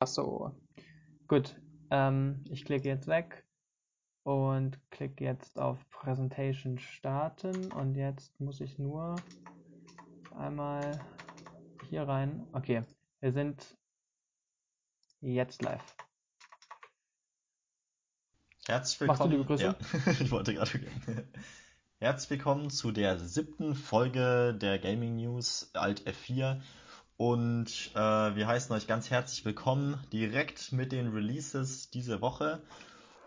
Achso. Gut. Ähm, ich klicke jetzt weg und klicke jetzt auf Präsentation starten und jetzt muss ich nur einmal hier rein. Okay, wir sind jetzt live. Herzlich Machst du die willkommen. Begrüßung? Ja, ich wollte gerade. Herzlich willkommen zu der siebten Folge der Gaming News Alt F4. Und äh, wir heißen euch ganz herzlich willkommen direkt mit den Releases diese Woche.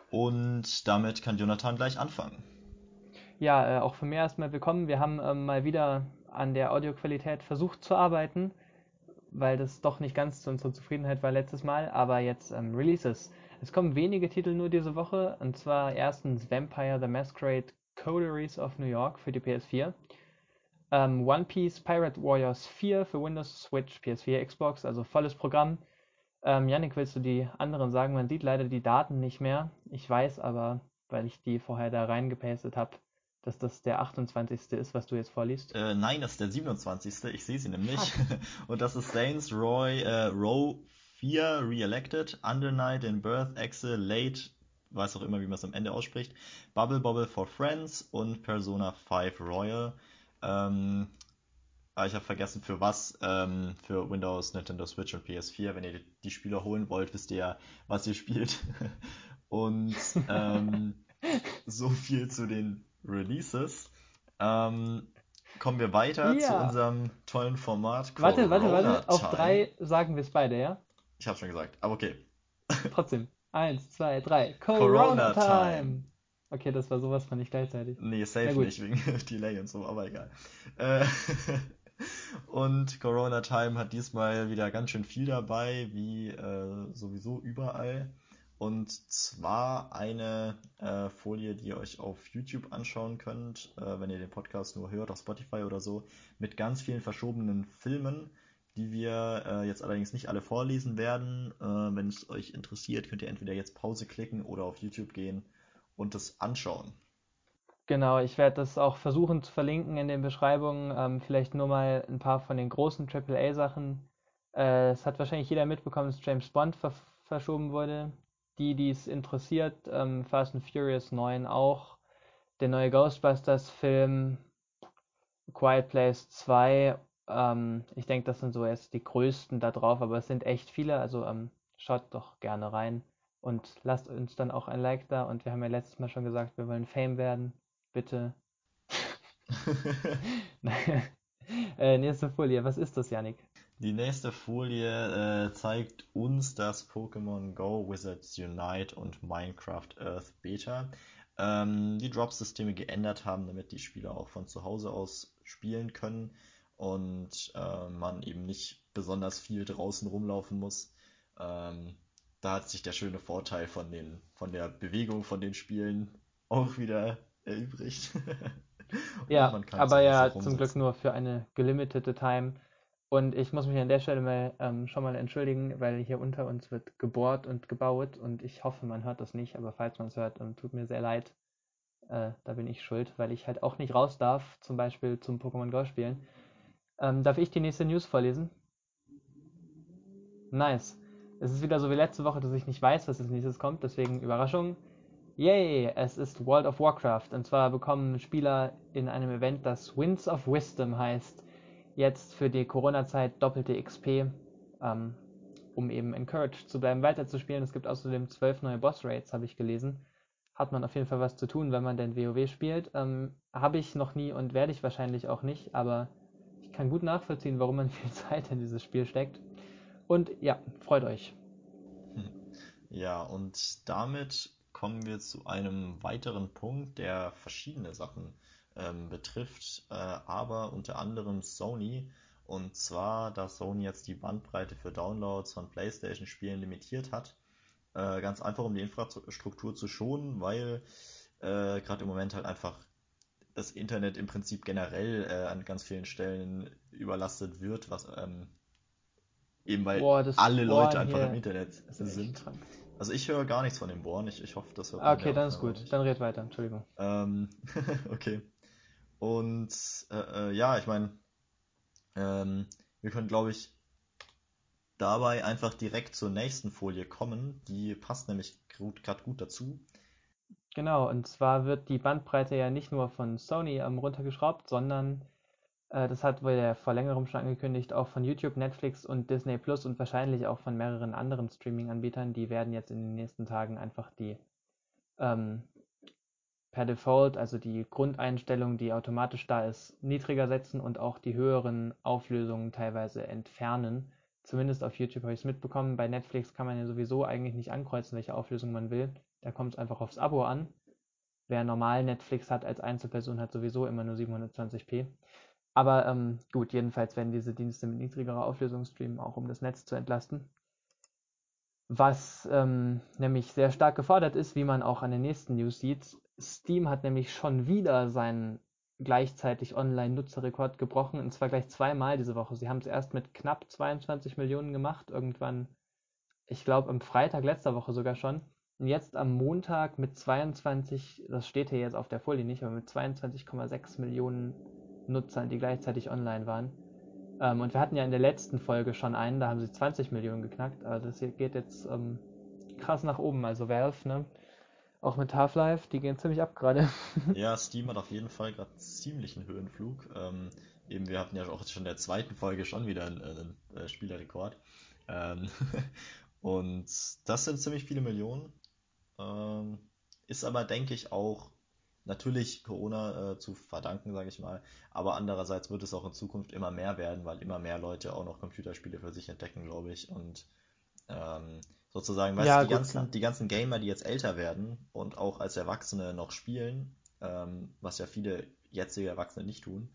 Und damit kann Jonathan gleich anfangen. Ja, äh, auch von mir erstmal willkommen. Wir haben ähm, mal wieder an der Audioqualität versucht zu arbeiten, weil das doch nicht ganz zu unserer Zufriedenheit war letztes Mal, aber jetzt ähm, Releases. Es kommen wenige Titel nur diese Woche, und zwar erstens Vampire the Masquerade Coteries of New York für die PS4. Ähm, One Piece Pirate Warriors 4 für Windows, Switch, PS4, Xbox, also volles Programm. Ähm, Yannick, willst du die anderen sagen? Man sieht leider die Daten nicht mehr. Ich weiß aber, weil ich die vorher da reingepastet habe, dass das der 28. ist, was du jetzt vorliest. Äh, nein, das ist der 27. Ich sehe sie nämlich. Und das ist Saints Roy, äh, Row 4 Re-Elected, Under Night in Birth, Exe, Late, weiß auch immer, wie man es am Ende ausspricht, Bubble Bobble for Friends und Persona 5 Royal. Ähm, ah, ich habe vergessen für was. Ähm, für Windows, Nintendo Switch und PS4. Wenn ihr die Spiele holen wollt, wisst ihr ja, was ihr spielt. und ähm, so viel zu den Releases. Ähm, kommen wir weiter Ja. zu unserem tollen Format. Warte, warte, warte. Auf drei sagen wir es beide, ja? Ich habe schon gesagt, aber okay. Trotzdem. Eins, zwei, drei. Corona, Corona Time. Time. Okay, das war sowas von nicht gleichzeitig. Nee, safe nicht, wegen Delay und so, aber egal. Äh, und Corona Time hat diesmal wieder ganz schön viel dabei, wie äh, sowieso überall. Und zwar eine äh, Folie, die ihr euch auf YouTube anschauen könnt, äh, wenn ihr den Podcast nur hört, auf Spotify oder so, mit ganz vielen verschobenen Filmen, die wir äh, jetzt allerdings nicht alle vorlesen werden. Äh, wenn es euch interessiert, könnt ihr entweder jetzt Pause klicken oder auf YouTube gehen und das anschauen. Genau, ich werde das auch versuchen zu verlinken in den Beschreibungen. Ähm, vielleicht nur mal ein paar von den großen AAA-Sachen. Äh, es hat wahrscheinlich jeder mitbekommen, dass James Bond ver verschoben wurde. Die, die es interessiert, ähm, Fast and Furious 9 auch. Der neue Ghostbusters-Film, Quiet Place 2. Ähm, ich denke, das sind so jetzt die größten da drauf, aber es sind echt viele. Also ähm, schaut doch gerne rein und lasst uns dann auch ein Like da. Und wir haben ja letztes Mal schon gesagt, wir wollen Fame werden. Bitte. äh, nächste Folie. Was ist das, Yannick? Die nächste Folie äh, zeigt uns das Pokémon Go Wizards Unite und Minecraft Earth Beta ähm, die Drop-Systeme geändert haben, damit die Spieler auch von zu Hause aus spielen können und äh, man eben nicht besonders viel draußen rumlaufen muss. Ähm, da hat sich der schöne Vorteil von, den, von der Bewegung von den Spielen auch wieder erübrigt. Ja, aber ja zum Glück nur für eine gelimitete Time. Und ich muss mich an der Stelle mal ähm, schon mal entschuldigen, weil hier unter uns wird gebohrt und gebaut und ich hoffe, man hört das nicht, aber falls man es hört, ähm, tut mir sehr leid. Äh, da bin ich schuld, weil ich halt auch nicht raus darf, zum Beispiel zum Pokémon Go spielen. Ähm, darf ich die nächste News vorlesen? Nice. Es ist wieder so wie letzte Woche, dass ich nicht weiß, was als nächstes kommt, deswegen Überraschung. Yay, es ist World of Warcraft. Und zwar bekommen Spieler in einem Event, das Winds of Wisdom heißt, jetzt für die Corona-Zeit doppelte XP, ähm, um eben encouraged zu bleiben, weiterzuspielen. Es gibt außerdem zwölf neue Boss-Raids, habe ich gelesen. Hat man auf jeden Fall was zu tun, wenn man denn WoW spielt. Ähm, habe ich noch nie und werde ich wahrscheinlich auch nicht, aber ich kann gut nachvollziehen, warum man viel Zeit in dieses Spiel steckt. Und ja, freut euch. Ja, und damit kommen wir zu einem weiteren Punkt, der verschiedene Sachen ähm, betrifft, äh, aber unter anderem Sony. Und zwar, dass Sony jetzt die Bandbreite für Downloads von PlayStation-Spielen limitiert hat. Äh, ganz einfach, um die Infrastruktur zu schonen, weil äh, gerade im Moment halt einfach das Internet im Prinzip generell äh, an ganz vielen Stellen überlastet wird, was ähm, eben weil Boah, alle Leute einfach hier im Internet sind. Also ich höre gar nichts von dem Bohren. Ich, ich hoffe, das hört man Okay, dann ist gut. nicht. Dann red weiter, Entschuldigung. Ähm, okay. Und äh, äh, ja, ich meine, ähm, wir können, glaube ich, dabei einfach direkt zur nächsten Folie kommen. Die passt nämlich gerade gut dazu. Genau, und zwar wird die Bandbreite ja nicht nur von Sony ähm, runtergeschraubt, sondern das hat wohl ja vor längerem schon angekündigt, auch von YouTube, Netflix und Disney Plus und wahrscheinlich auch von mehreren anderen Streaming-Anbietern. Die werden jetzt in den nächsten Tagen einfach die ähm, per Default, also die Grundeinstellung, die automatisch da ist, niedriger setzen und auch die höheren Auflösungen teilweise entfernen. Zumindest auf YouTube habe ich es mitbekommen. Bei Netflix kann man ja sowieso eigentlich nicht ankreuzen, welche Auflösung man will. Da kommt es einfach aufs Abo an. Wer normal Netflix hat als Einzelperson, hat sowieso immer nur 720p. Aber ähm, gut, jedenfalls werden diese Dienste mit niedrigerer Auflösung streamen, auch um das Netz zu entlasten. Was ähm, nämlich sehr stark gefordert ist, wie man auch an den nächsten News sieht. Steam hat nämlich schon wieder seinen gleichzeitig Online-Nutzerrekord gebrochen, und zwar gleich zweimal diese Woche. Sie haben es erst mit knapp 22 Millionen gemacht, irgendwann, ich glaube am Freitag letzter Woche sogar schon. Und jetzt am Montag mit 22, das steht hier jetzt auf der Folie nicht, aber mit 22,6 Millionen Nutzern, die gleichzeitig online waren. Ähm, und wir hatten ja in der letzten Folge schon einen, da haben sie 20 Millionen geknackt. Also das geht jetzt ähm, krass nach oben. Also Valve, ne? Auch mit Half-Life, die gehen ziemlich ab gerade. ja, Steam hat auf jeden Fall gerade ziemlichen Höhenflug. Ähm, eben, wir hatten ja auch schon in der zweiten Folge schon wieder einen, einen äh, Spielerrekord. Ähm, und das sind ziemlich viele Millionen. Ähm, ist aber, denke ich, auch natürlich Corona äh, zu verdanken, sage ich mal. Aber andererseits wird es auch in Zukunft immer mehr werden, weil immer mehr Leute auch noch Computerspiele für sich entdecken, glaube ich. Und ähm, sozusagen, weißt ja, du, die, ganzen, die ganzen Gamer, die jetzt älter werden und auch als Erwachsene noch spielen, ähm, was ja viele jetzige Erwachsene nicht tun,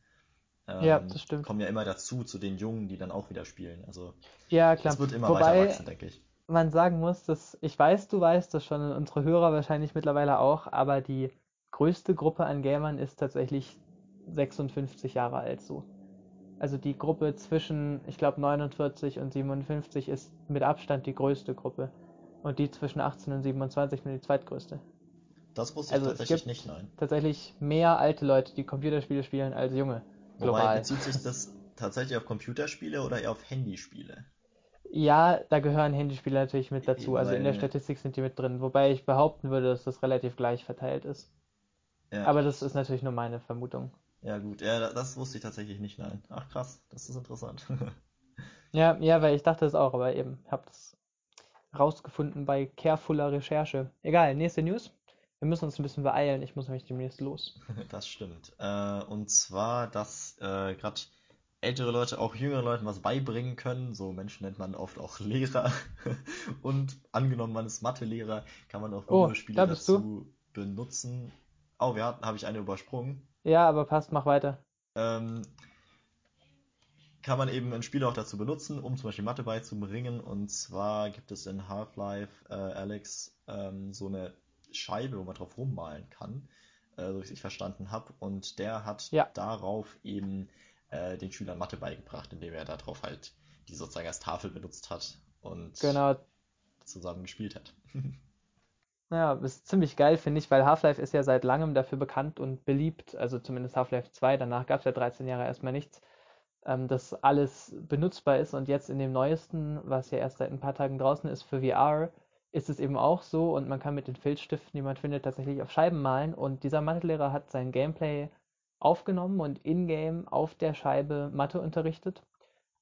ähm, ja, das stimmt. kommen ja immer dazu, zu den Jungen, die dann auch wieder spielen. Also ja, klar. es wird immer Wobei, weiter wachsen, denke ich. Man sagen muss, dass ich weiß, du weißt das schon, unsere Hörer wahrscheinlich mittlerweile auch, aber die größte Gruppe an Gamern ist tatsächlich 56 Jahre alt so. Also die Gruppe zwischen, ich glaube, 49 und 57 ist mit Abstand die größte Gruppe. Und die zwischen 18 und 27 nur die zweitgrößte. Das wusste ich also tatsächlich nicht, nein. Tatsächlich mehr alte Leute, die Computerspiele spielen, als junge. Global. Wobei bezieht sich das tatsächlich auf Computerspiele oder eher auf Handyspiele? Ja, da gehören Handyspiele natürlich mit dazu. Also in der Statistik sind die mit drin. Wobei ich behaupten würde, dass das relativ gleich verteilt ist. Ja. Aber das ist natürlich nur meine Vermutung. Ja, gut. Ja, das wusste ich tatsächlich nicht, nein. Ach, krass. Das ist interessant. ja, ja, weil ich dachte es auch, aber eben, hab das rausgefunden bei carefuller Recherche. Egal, nächste News. Wir müssen uns ein bisschen beeilen. Ich muss nämlich demnächst los. Das stimmt. Äh, und zwar, dass äh, gerade ältere Leute auch jüngere Leuten was beibringen können. So Menschen nennt man oft auch Lehrer. und angenommen, man ist Mathelehrer, kann man auch oh, Videospiele da dazu du? benutzen. Oh, wir hatten, habe ich eine übersprungen. Ja, aber passt, mach weiter. Ähm, kann man eben ein Spiel auch dazu benutzen, um zum Beispiel Mathe beizubringen. Und zwar gibt es in Half-Life äh, Alex ähm, so eine Scheibe, wo man drauf rummalen kann, äh, so wie ich verstanden habe. Und der hat ja. darauf eben äh, den Schülern Mathe beigebracht, indem er darauf halt die sozusagen als Tafel benutzt hat und genau. zusammen gespielt hat. Ja, ist ziemlich geil, finde ich, weil Half-Life ist ja seit langem dafür bekannt und beliebt, also zumindest Half-Life 2, danach gab es ja 13 Jahre erstmal nichts, ähm, dass alles benutzbar ist und jetzt in dem neuesten, was ja erst seit ein paar Tagen draußen ist für VR, ist es eben auch so und man kann mit den Filzstiften, die man findet, tatsächlich auf Scheiben malen und dieser Mathelehrer hat sein Gameplay aufgenommen und in-game auf der Scheibe Mathe unterrichtet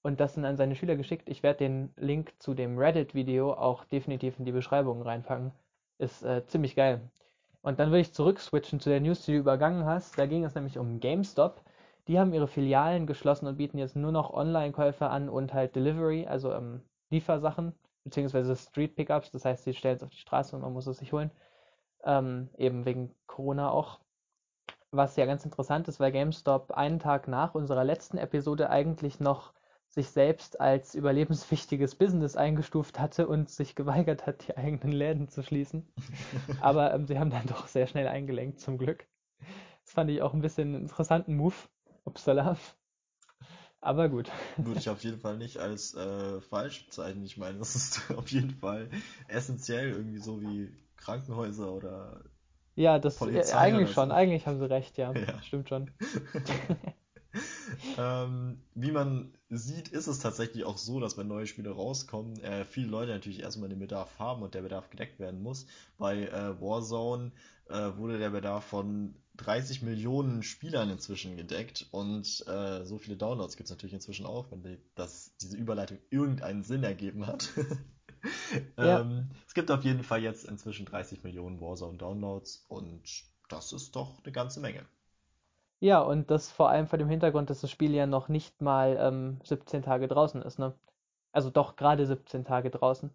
und das dann an seine Schüler geschickt. Ich werde den Link zu dem Reddit-Video auch definitiv in die Beschreibung reinpacken ist äh, ziemlich geil. Und dann würde ich zurückswitchen zu der News, die du übergangen hast. Da ging es nämlich um GameStop. Die haben ihre Filialen geschlossen und bieten jetzt nur noch Online-Käufe an und halt Delivery, also ähm, Liefersachen, beziehungsweise Street-Pickups. Das heißt, sie stellen es auf die Straße und man muss es sich holen. Ähm, eben wegen Corona auch. Was ja ganz interessant ist, weil GameStop einen Tag nach unserer letzten Episode eigentlich noch sich selbst als überlebenswichtiges Business eingestuft hatte und sich geweigert hat, die eigenen Läden zu schließen. Aber ähm, sie haben dann doch sehr schnell eingelenkt, zum Glück. Das fand ich auch ein bisschen einen interessanten Move. Upsala. Aber gut. Würde ich auf jeden Fall nicht als äh, falsch bezeichnen. Ich meine, das ist auf jeden Fall essentiell, irgendwie so wie Krankenhäuser oder. Ja, das Polizei eigentlich schon. Eigentlich haben sie recht, ja. ja. Stimmt schon. Ähm, wie man sieht, ist es tatsächlich auch so, dass wenn neue Spiele rauskommen, äh, viele Leute natürlich erstmal den Bedarf haben und der Bedarf gedeckt werden muss. Bei äh, Warzone äh, wurde der Bedarf von 30 Millionen Spielern inzwischen gedeckt und äh, so viele Downloads gibt es natürlich inzwischen auch, wenn die, das, diese Überleitung irgendeinen Sinn ergeben hat. ja. ähm, es gibt auf jeden Fall jetzt inzwischen 30 Millionen Warzone-Downloads und das ist doch eine ganze Menge. Ja, und das vor allem vor dem Hintergrund, dass das Spiel ja noch nicht mal ähm, 17 Tage draußen ist, ne? Also doch gerade 17 Tage draußen.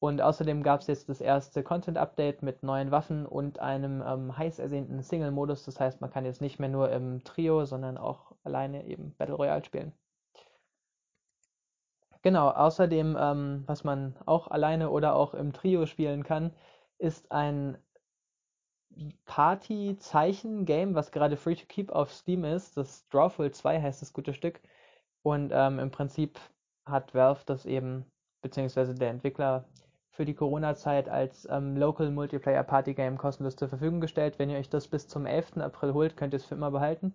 Und außerdem gab es jetzt das erste Content-Update mit neuen Waffen und einem ähm, heiß ersehnten Single-Modus. Das heißt, man kann jetzt nicht mehr nur im Trio, sondern auch alleine eben Battle Royale spielen. Genau, außerdem, ähm, was man auch alleine oder auch im Trio spielen kann, ist ein Party-Zeichen-Game, was gerade free to keep auf Steam ist. Das Drawful 2 heißt das gute Stück. Und ähm, im Prinzip hat Valve das eben, beziehungsweise der Entwickler, für die Corona-Zeit als ähm, Local Multiplayer Party Game kostenlos zur Verfügung gestellt. Wenn ihr euch das bis zum 11. April holt, könnt ihr es für immer behalten.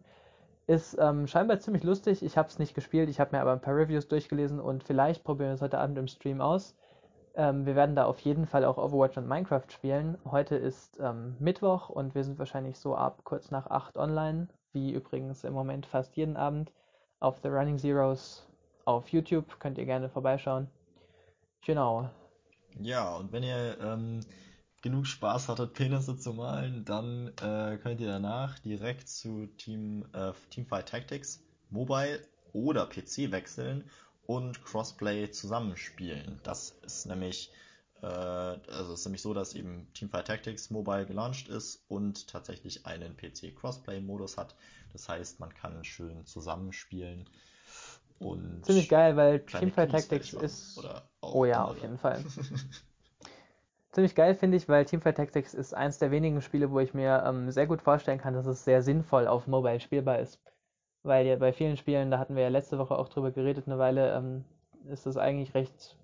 Ist ähm, scheinbar ziemlich lustig. Ich habe es nicht gespielt, ich habe mir aber ein paar Reviews durchgelesen und vielleicht probieren wir es heute Abend im Stream aus. Ähm, wir werden da auf jeden Fall auch Overwatch und Minecraft spielen. Heute ist ähm, Mittwoch und wir sind wahrscheinlich so ab kurz nach 8 online, wie übrigens im Moment fast jeden Abend auf The Running Zeros auf YouTube. Könnt ihr gerne vorbeischauen. Genau. Ja, und wenn ihr ähm, genug Spaß hattet, Penisse zu malen, dann äh, könnt ihr danach direkt zu Team, äh, Teamfight Tactics Mobile oder PC wechseln und Crossplay zusammenspielen. Das ist nämlich, äh, also ist nämlich so, dass eben Teamfight Tactics Mobile gelauncht ist und tatsächlich einen PC Crossplay Modus hat. Das heißt, man kann schön zusammenspielen. Und Ziemlich geil, weil Teamfight Tactics ist. oh ja, andere. auf jeden Fall. Ziemlich geil finde ich, weil Teamfight Tactics ist eins der wenigen Spiele, wo ich mir ähm, sehr gut vorstellen kann, dass es sehr sinnvoll auf Mobile spielbar ist weil ja bei vielen Spielen, da hatten wir ja letzte Woche auch drüber geredet, eine Weile, ähm, ist das eigentlich recht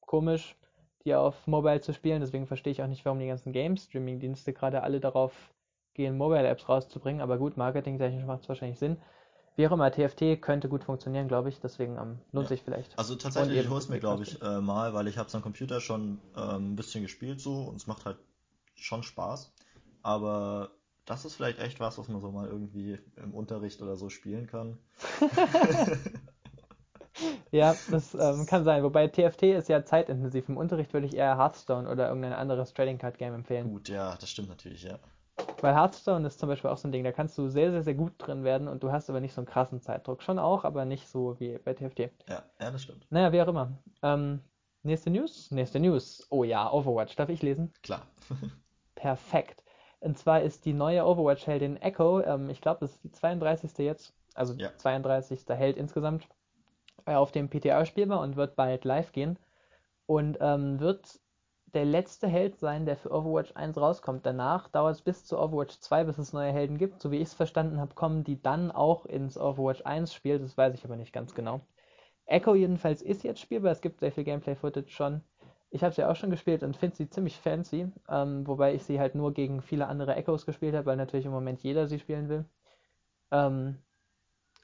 komisch, die auf Mobile zu spielen. Deswegen verstehe ich auch nicht, warum die ganzen Game-Streaming-Dienste gerade alle darauf gehen, Mobile-Apps rauszubringen. Aber gut, marketingtechnisch macht es wahrscheinlich Sinn. Wie auch immer, TFT könnte gut funktionieren, glaube ich. Deswegen ähm, lohnt ja. sich vielleicht. Also tatsächlich, ich hole es mir, glaube ich, äh, mal, weil ich habe es am Computer schon ähm, ein bisschen gespielt so und es macht halt schon Spaß. Aber das ist vielleicht echt was, was man so mal irgendwie im Unterricht oder so spielen kann. ja, das ähm, kann sein. Wobei TFT ist ja zeitintensiv. Im Unterricht würde ich eher Hearthstone oder irgendein anderes Trading Card Game empfehlen. Gut, ja, das stimmt natürlich, ja. Weil Hearthstone ist zum Beispiel auch so ein Ding, da kannst du sehr, sehr, sehr gut drin werden und du hast aber nicht so einen krassen Zeitdruck. Schon auch, aber nicht so wie bei TFT. Ja, ja das stimmt. Naja, wie auch immer. Ähm, nächste News? Nächste News. Oh ja, Overwatch. Darf ich lesen? Klar. Perfekt. Und zwar ist die neue Overwatch-Heldin Echo, ähm, ich glaube, das ist die 32. jetzt, also ja. 32. Held insgesamt, äh, auf dem PTR spielbar und wird bald live gehen. Und ähm, wird der letzte Held sein, der für Overwatch 1 rauskommt. Danach dauert es bis zu Overwatch 2, bis es neue Helden gibt. So wie ich es verstanden habe, kommen die dann auch ins Overwatch 1 Spiel. Das weiß ich aber nicht ganz genau. Echo jedenfalls ist jetzt spielbar. Es gibt sehr viel Gameplay-Footage schon. Ich habe sie auch schon gespielt und finde sie ziemlich fancy, ähm, wobei ich sie halt nur gegen viele andere Echoes gespielt habe, weil natürlich im Moment jeder sie spielen will. Ähm,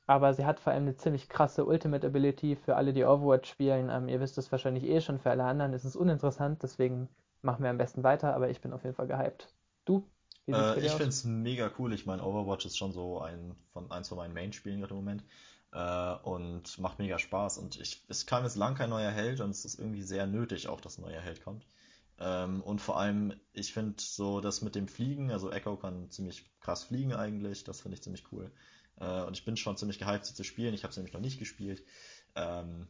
aber sie hat vor allem eine ziemlich krasse Ultimate Ability für alle, die Overwatch spielen. Ähm, ihr wisst es wahrscheinlich eh schon, für alle anderen ist es uninteressant, deswegen machen wir am besten weiter, aber ich bin auf jeden Fall gehypt. Du? Äh, ich finde es mega cool. Ich meine, Overwatch ist schon so ein von eins von meinen Main-Spielen gerade im Moment äh, und macht mega Spaß. Und ich, es kam jetzt lang kein neuer Held und es ist irgendwie sehr nötig auch, dass ein neuer Held kommt. Ähm, und vor allem, ich finde so das mit dem Fliegen, also Echo kann ziemlich krass fliegen eigentlich, das finde ich ziemlich cool. Äh, und ich bin schon ziemlich gehypt, sie zu spielen. Ich habe sie nämlich noch nicht gespielt. Ähm,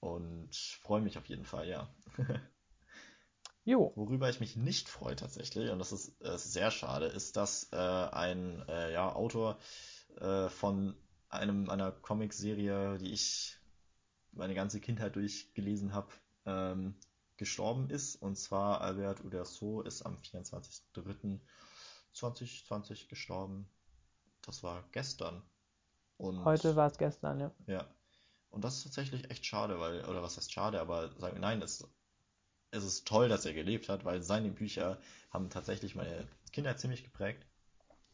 und freue mich auf jeden Fall, ja. jo. Worüber ich mich nicht freue tatsächlich, und das ist äh, sehr schade, ist, dass äh, ein äh, ja, Autor äh, von einem einer Comicserie, die ich meine ganze Kindheit durchgelesen habe, ähm, gestorben ist. Und zwar Albert Uderso ist am 24.03.2020 gestorben. Das war gestern. Und, Heute war es gestern, ja. Ja. Und das ist tatsächlich echt schade, weil, oder was heißt schade, aber sagen wir, nein, es, es ist toll, dass er gelebt hat, weil seine Bücher haben tatsächlich meine Kindheit ziemlich geprägt.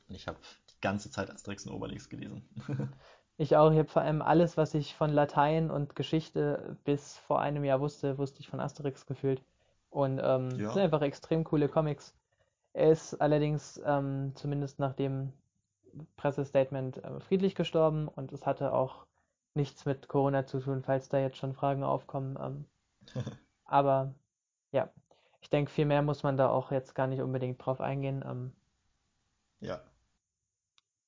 Und ich habe ganze Zeit Asterix und Obelix gelesen. Ich auch. Ich habe vor allem alles, was ich von Latein und Geschichte bis vor einem Jahr wusste, wusste ich von Asterix gefühlt. Und ähm, sind Ja, einfach extrem coole Comics. Er ist allerdings, ähm, zumindest nach dem Pressestatement, äh, friedlich gestorben und es hatte auch nichts mit Corona zu tun, falls da jetzt schon Fragen aufkommen. Ähm, aber ja, ich denke, viel mehr muss man da auch jetzt gar nicht unbedingt drauf eingehen, ähm, ja.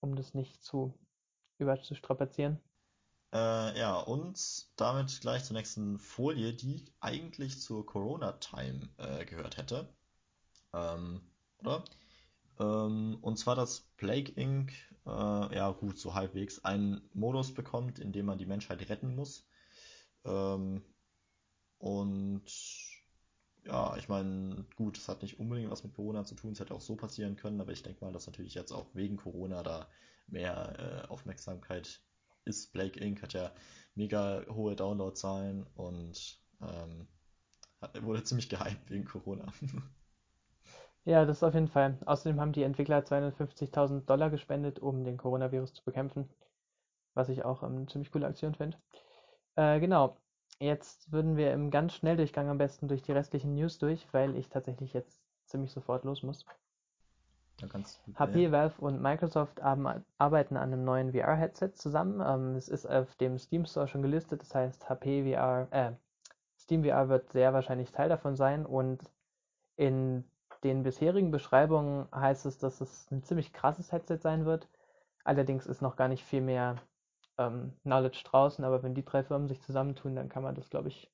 Um das nicht zu überzustrapazieren. Äh, ja, und damit gleich zur nächsten Folie, die eigentlich zur Corona-Time äh, gehört hätte. Ähm, oder? Ähm, und zwar, dass Plague Inc., äh, ja gut, so halbwegs, einen Modus bekommt, in dem man die Menschheit retten muss. Ähm, und ja, ich meine, gut, es hat nicht unbedingt was mit Corona zu tun, es hätte auch so passieren können, aber ich denke mal, dass natürlich jetzt auch wegen Corona da mehr äh, Aufmerksamkeit ist. Plague Inc. hat ja mega hohe Downloadzahlen und ähm, hat, wurde ziemlich gehypt wegen Corona. Ja, das auf jeden Fall. Außerdem haben die Entwickler 250.000 Dollar gespendet, um den Coronavirus zu bekämpfen, was ich auch eine ziemlich coole Aktion finde. Äh, genau. Jetzt würden wir im ganz Schnelldurchgang am besten durch die restlichen News durch, weil ich tatsächlich jetzt ziemlich sofort los muss. Du, ja. HP, Valve und Microsoft arbeiten an einem neuen VR-Headset zusammen. Ähm, es ist auf dem Steam Store schon gelistet, das heißt HP VR, äh, Steam VR wird sehr wahrscheinlich Teil davon sein und in den bisherigen Beschreibungen heißt es, dass es ein ziemlich krasses Headset sein wird. Allerdings ist noch gar nicht viel mehr ähm, Knowledge draußen, aber wenn die drei Firmen sich zusammentun, dann kann man das, glaube ich,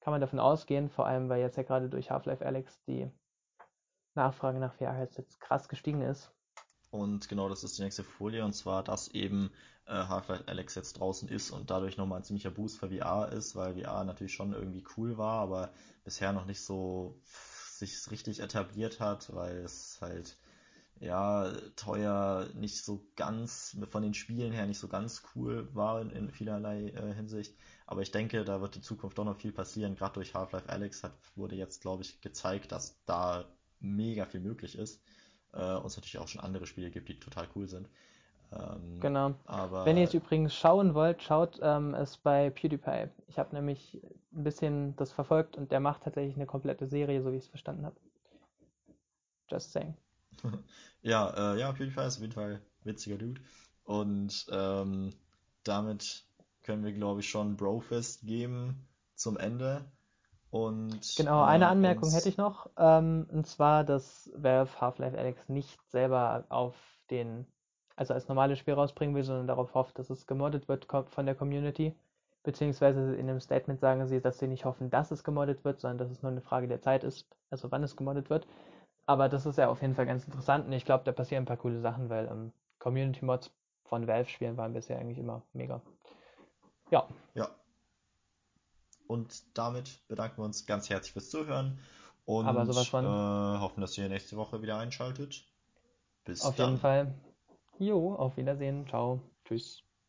kann man davon ausgehen, vor allem weil jetzt ja gerade durch Half-Life Alyx die Nachfrage nach VR-Headsets krass gestiegen ist. Und genau das ist die nächste Folie, und zwar, dass eben äh, Half-Life Alyx jetzt draußen ist und dadurch nochmal ein ziemlicher Boost für VR ist, weil VR natürlich schon irgendwie cool war, aber bisher noch nicht so sich richtig etabliert hat, weil es halt ja teuer, nicht so ganz von den Spielen her nicht so ganz cool war in, in vielerlei äh, Hinsicht. Aber ich denke, da wird in Zukunft doch noch viel passieren. Gerade durch Half-Life Alyx hat, wurde jetzt, glaube ich, gezeigt, dass da mega viel möglich ist. Äh, und es natürlich auch schon andere Spiele gibt, die total cool sind. Ähm, Genau. Wenn ihr es aber übrigens schauen wollt, schaut ähm, es bei PewDiePie. Ich habe nämlich ein bisschen das verfolgt und der macht tatsächlich eine komplette Serie, so wie ich es verstanden habe. Just saying. ja, äh, ja, PewDiePie ist auf jeden Fall ein witziger Dude. Und ähm, damit können wir, glaube ich, schon Brofist geben zum Ende und Genau, eine äh, Anmerkung hätte ich noch, ähm, und zwar, dass Valve Half-Life Alyx nicht selber auf den, also als normales Spiel rausbringen will, sondern darauf hofft, dass es gemoddet wird von der Community. Beziehungsweise in dem Statement sagen sie, dass sie nicht hoffen, dass es gemoddet wird, sondern dass es nur eine Frage der Zeit ist, also wann es gemoddet wird. Aber das ist ja auf jeden Fall ganz interessant und ich glaube, da passieren ein paar coole Sachen, weil ähm, Community-Mods von Valve-Spielen waren bisher eigentlich immer mega. Ja, Ja, und damit bedanken wir uns ganz herzlich fürs Zuhören und äh, von. hoffen, dass ihr nächste Woche wieder einschaltet. Bis Auf jeden dann. Fall. Jo, auf Wiedersehen. Ciao. Tschüss.